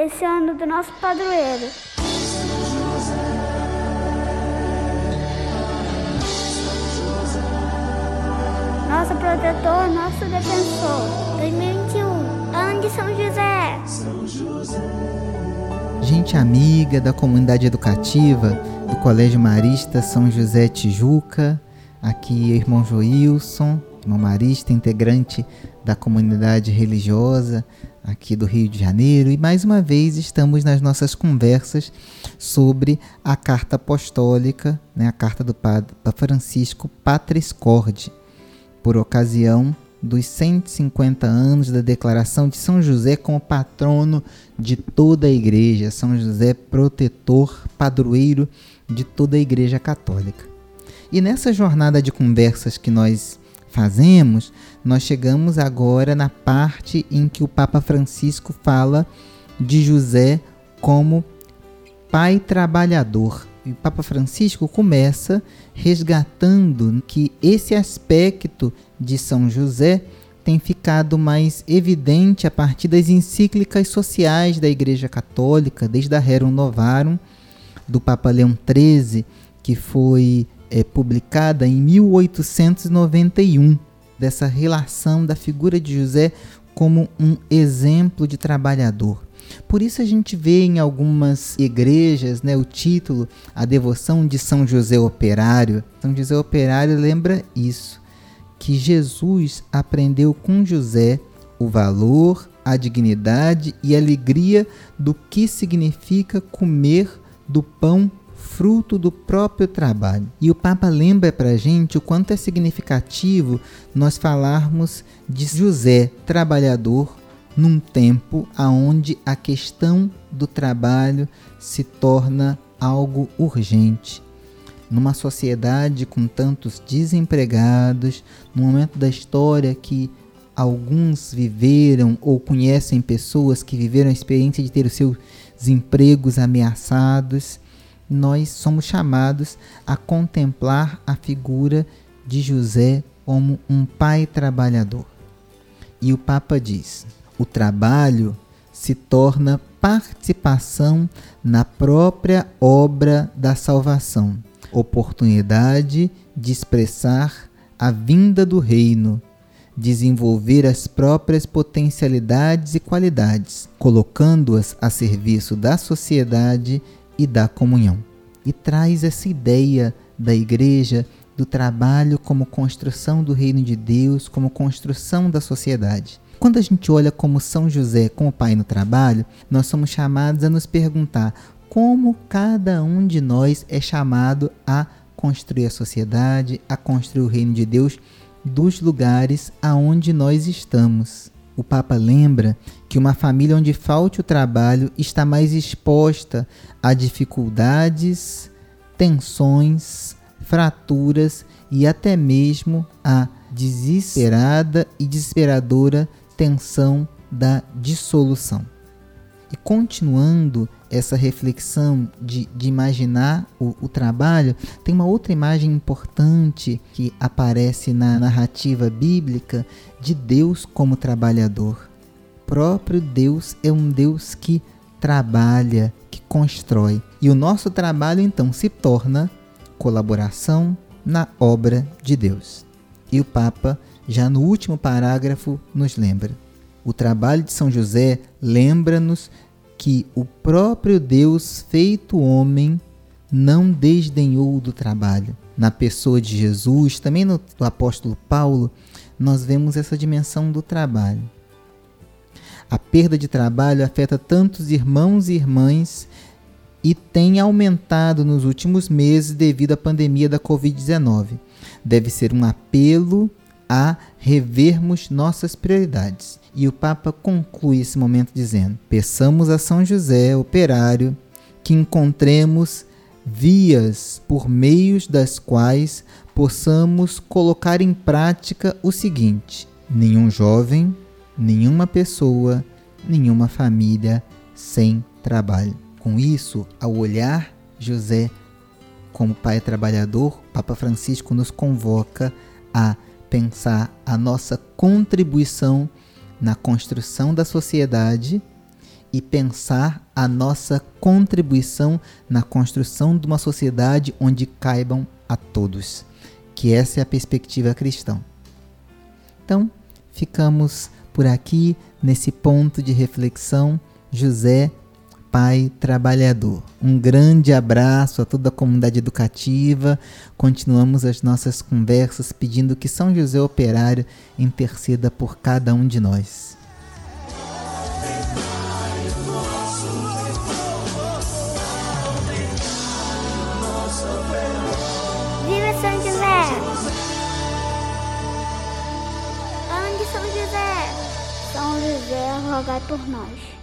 esse ano do nosso padroeiro. Nosso protetor, nosso defensor. 2021, ano de São José. São José. Gente amiga da comunidade educativa do Colégio Marista São José Tijuca, aqui irmão Joilson, irmão Marista, integrante da comunidade religiosa aqui do Rio de Janeiro, e mais uma vez estamos nas nossas conversas sobre a carta apostólica, né, a carta do Papa Francisco Patris Corde, por ocasião dos 150 anos da declaração de São José como patrono de toda a igreja, São José protetor, padroeiro de toda a igreja católica. E nessa jornada de conversas que nós fazemos, nós chegamos agora na parte em que o Papa Francisco fala de José como pai trabalhador. E o Papa Francisco começa resgatando que esse aspecto de São José tem ficado mais evidente a partir das encíclicas sociais da Igreja Católica, desde a Rerum Novarum, do Papa Leão XIII, que foi é, publicada em 1891, dessa relação da figura de José como um exemplo de trabalhador. Por isso a gente vê em algumas igrejas né, o título A Devoção de São José Operário. São José Operário lembra isso, que Jesus aprendeu com José o valor, a dignidade e a alegria do que significa comer do pão fruto do próprio trabalho. E o Papa lembra para a gente o quanto é significativo nós falarmos de José, trabalhador, num tempo aonde a questão do trabalho se torna algo urgente. Numa sociedade com tantos desempregados, no momento da história que alguns viveram ou conhecem pessoas que viveram a experiência de ter os seus empregos ameaçados, nós somos chamados a contemplar a figura de José como um pai trabalhador. E o Papa diz: o trabalho se torna participação na própria obra da salvação, oportunidade de expressar a vinda do reino, desenvolver as próprias potencialidades e qualidades, colocando-as a serviço da sociedade e da comunhão. E traz essa ideia da igreja do trabalho como construção do reino de Deus, como construção da sociedade. Quando a gente olha como São José como pai no trabalho, nós somos chamados a nos perguntar como cada um de nós é chamado a construir a sociedade, a construir o reino de Deus dos lugares aonde nós estamos. O Papa lembra que uma família onde falte o trabalho está mais exposta a dificuldades, tensões, fraturas e até mesmo a desesperada e desesperadora tensão da dissolução. E continuando essa reflexão de, de imaginar o, o, trabalho, tem uma outra imagem importante que aparece na narrativa bíblica de Deus como trabalhador. O próprio Deus é um Deus que trabalha, que constrói. E o nosso trabalho então se torna colaboração na obra de Deus. E o Papa, já no último parágrafo, nos lembra: o trabalho de São José lembra-nos que o próprio Deus feito homem não desdenhou do trabalho. Na pessoa de Jesus, também no apóstolo Paulo, nós vemos essa dimensão do trabalho. A perda de trabalho afeta tantos irmãos e irmãs e tem aumentado nos últimos meses devido à pandemia da Covid-19. Deve ser um apelo a revermos nossas prioridades. E o Papa conclui esse momento dizendo: Peçamos a São José, operário, que encontremos vias por meios das quais possamos colocar em prática o seguinte: nenhum jovem, nenhuma pessoa, nenhuma família sem trabalho. Com isso, ao olhar José como pai trabalhador, Papa Francisco nos convoca a pensar a nossa contribuição na construção da sociedade e pensar a nossa contribuição na construção de uma sociedade onde caibam a todos, que essa é a perspectiva cristã. Então, ficamos por aqui nesse ponto de reflexão. José, pai trabalhador. Um grande abraço a toda a comunidade educativa. Continuamos as nossas conversas pedindo que São José Operário interceda por cada um de nós. São José, rogai por nós.